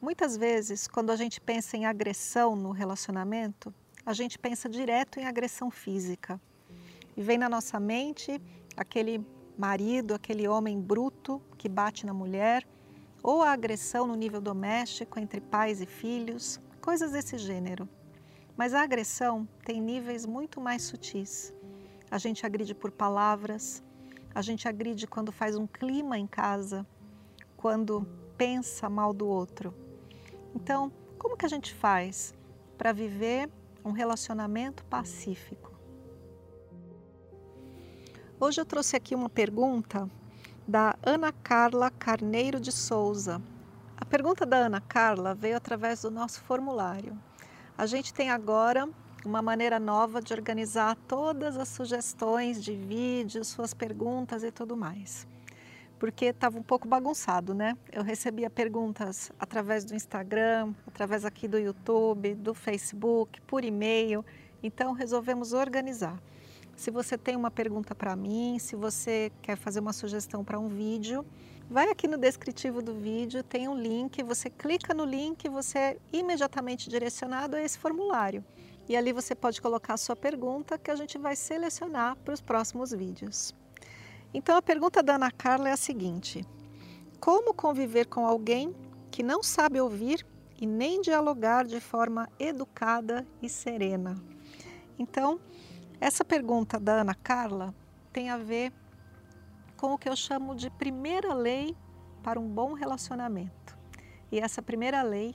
Muitas vezes, quando a gente pensa em agressão no relacionamento, a gente pensa direto em agressão física. E vem na nossa mente aquele marido, aquele homem bruto que bate na mulher, ou a agressão no nível doméstico entre pais e filhos, coisas desse gênero. Mas a agressão tem níveis muito mais sutis. A gente agride por palavras, a gente agride quando faz um clima em casa, quando pensa mal do outro. Então, como que a gente faz para viver um relacionamento pacífico? Hoje eu trouxe aqui uma pergunta da Ana Carla Carneiro de Souza. A pergunta da Ana Carla veio através do nosso formulário. A gente tem agora uma maneira nova de organizar todas as sugestões de vídeos, suas perguntas e tudo mais porque estava um pouco bagunçado, né? Eu recebia perguntas através do Instagram, através aqui do YouTube, do Facebook, por e-mail. Então resolvemos organizar. Se você tem uma pergunta para mim, se você quer fazer uma sugestão para um vídeo, vai aqui no descritivo do vídeo, tem um link, você clica no link você é imediatamente direcionado a esse formulário. E ali você pode colocar a sua pergunta que a gente vai selecionar para os próximos vídeos. Então a pergunta da Ana Carla é a seguinte: Como conviver com alguém que não sabe ouvir e nem dialogar de forma educada e serena? Então, essa pergunta da Ana Carla tem a ver com o que eu chamo de primeira lei para um bom relacionamento. E essa primeira lei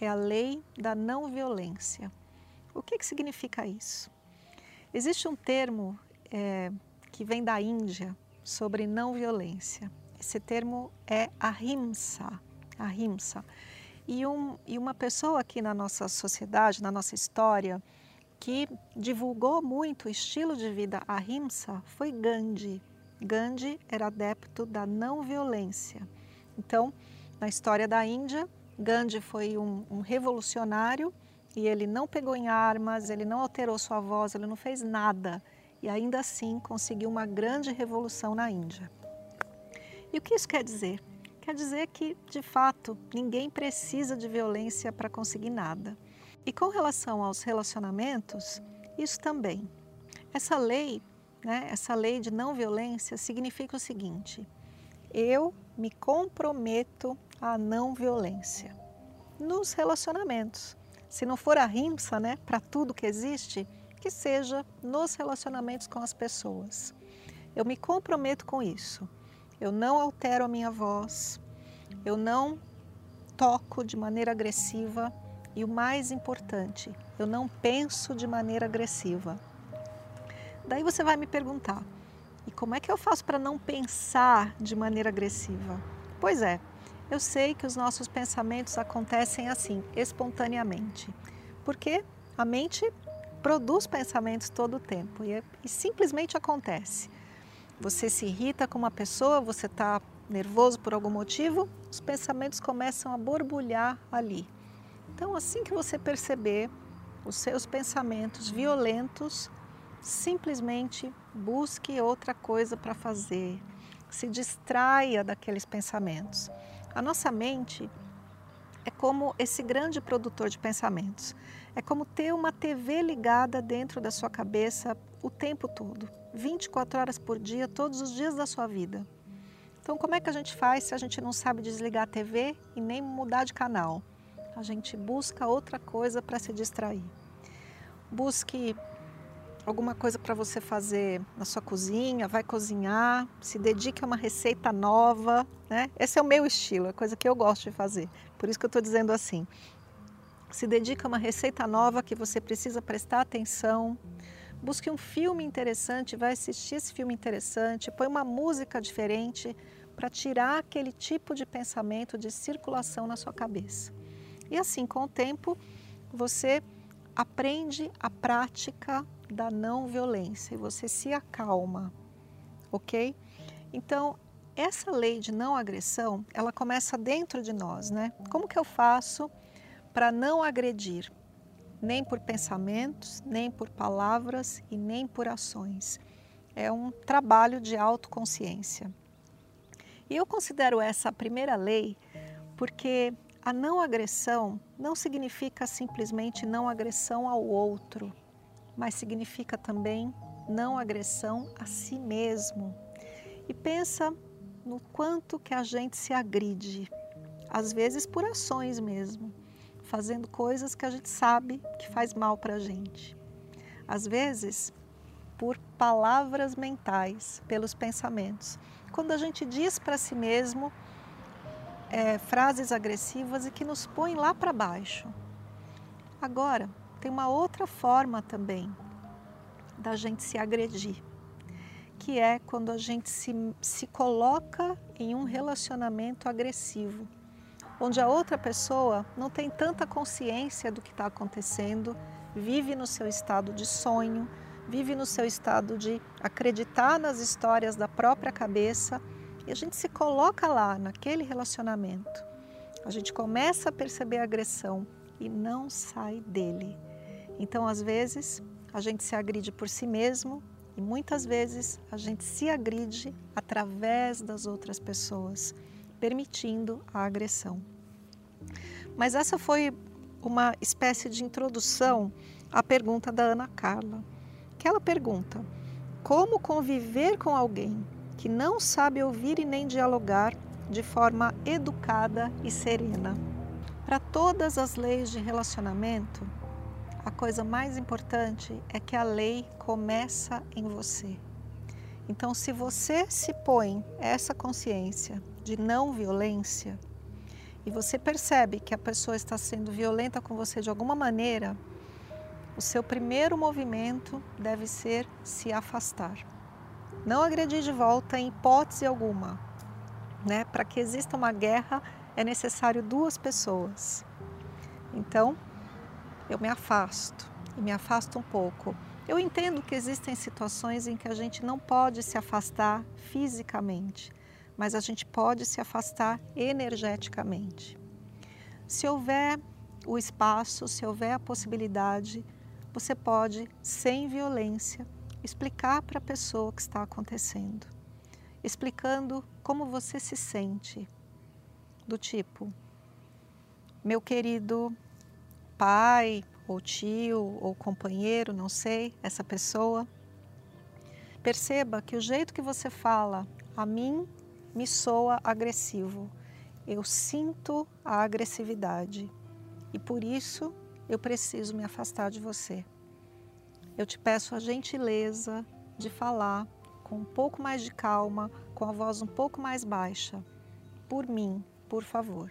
é a lei da não violência. O que, que significa isso? Existe um termo é, que vem da Índia sobre não violência. Esse termo é ahimsa, ahimsa. E, um, e uma pessoa aqui na nossa sociedade, na nossa história, que divulgou muito o estilo de vida ahimsa foi Gandhi. Gandhi era adepto da não violência. Então, na história da Índia, Gandhi foi um, um revolucionário e ele não pegou em armas, ele não alterou sua voz, ele não fez nada e ainda assim conseguiu uma grande revolução na Índia. E o que isso quer dizer? Quer dizer que, de fato, ninguém precisa de violência para conseguir nada. E com relação aos relacionamentos, isso também. Essa lei, né, essa lei de não violência significa o seguinte: eu me comprometo à não violência nos relacionamentos. Se não for a rimsa, né, para tudo que existe, que seja nos relacionamentos com as pessoas. Eu me comprometo com isso. Eu não altero a minha voz, eu não toco de maneira agressiva e o mais importante, eu não penso de maneira agressiva. Daí você vai me perguntar: e como é que eu faço para não pensar de maneira agressiva? Pois é, eu sei que os nossos pensamentos acontecem assim, espontaneamente, porque a mente produz pensamentos todo o tempo e, é, e simplesmente acontece. Você se irrita com uma pessoa, você está nervoso por algum motivo, os pensamentos começam a borbulhar ali. Então, assim que você perceber os seus pensamentos violentos, simplesmente busque outra coisa para fazer, se distraia daqueles pensamentos. A nossa mente é como esse grande produtor de pensamentos. É como ter uma TV ligada dentro da sua cabeça o tempo todo, 24 horas por dia, todos os dias da sua vida. Então, como é que a gente faz se a gente não sabe desligar a TV e nem mudar de canal? A gente busca outra coisa para se distrair. Busque alguma coisa para você fazer na sua cozinha, vai cozinhar, se dedique a uma receita nova, né? Esse é o meu estilo, é coisa que eu gosto de fazer. Por isso que eu estou dizendo assim. Se dedique a uma receita nova que você precisa prestar atenção. Busque um filme interessante, vai assistir esse filme interessante, põe uma música diferente para tirar aquele tipo de pensamento de circulação na sua cabeça. E assim, com o tempo, você aprende a prática da não violência e você se acalma, ok? Então, essa lei de não agressão, ela começa dentro de nós, né? Como que eu faço para não agredir? Nem por pensamentos, nem por palavras e nem por ações. É um trabalho de autoconsciência. E eu considero essa a primeira lei porque a não agressão não significa simplesmente não agressão ao outro, mas significa também não agressão a si mesmo. E pensa no quanto que a gente se agride, às vezes por ações mesmo, fazendo coisas que a gente sabe que faz mal para a gente. Às vezes por palavras mentais, pelos pensamentos. Quando a gente diz para si mesmo é, frases agressivas e que nos põem lá para baixo. Agora, tem uma outra forma também da gente se agredir, que é quando a gente se, se coloca em um relacionamento agressivo, onde a outra pessoa não tem tanta consciência do que está acontecendo, vive no seu estado de sonho, vive no seu estado de acreditar nas histórias da própria cabeça e a gente se coloca lá, naquele relacionamento. A gente começa a perceber a agressão e não sai dele. Então, às vezes, a gente se agride por si mesmo e muitas vezes a gente se agride através das outras pessoas, permitindo a agressão. Mas essa foi uma espécie de introdução à pergunta da Ana Carla, que ela pergunta: como conviver com alguém que não sabe ouvir e nem dialogar de forma educada e serena. Para todas as leis de relacionamento, a coisa mais importante é que a lei começa em você. Então, se você se põe essa consciência de não violência e você percebe que a pessoa está sendo violenta com você de alguma maneira, o seu primeiro movimento deve ser se afastar. Não agredir de volta em hipótese alguma. Né? Para que exista uma guerra é necessário duas pessoas. Então, eu me afasto e me afasto um pouco. Eu entendo que existem situações em que a gente não pode se afastar fisicamente, mas a gente pode se afastar energeticamente. Se houver o espaço, se houver a possibilidade, você pode, sem violência, explicar para a pessoa o que está acontecendo, explicando como você se sente, do tipo, meu querido pai, ou tio, ou companheiro, não sei, essa pessoa, perceba que o jeito que você fala a mim me soa agressivo. Eu sinto a agressividade e por isso eu preciso me afastar de você eu te peço a gentileza de falar com um pouco mais de calma, com a voz um pouco mais baixa. Por mim, por favor.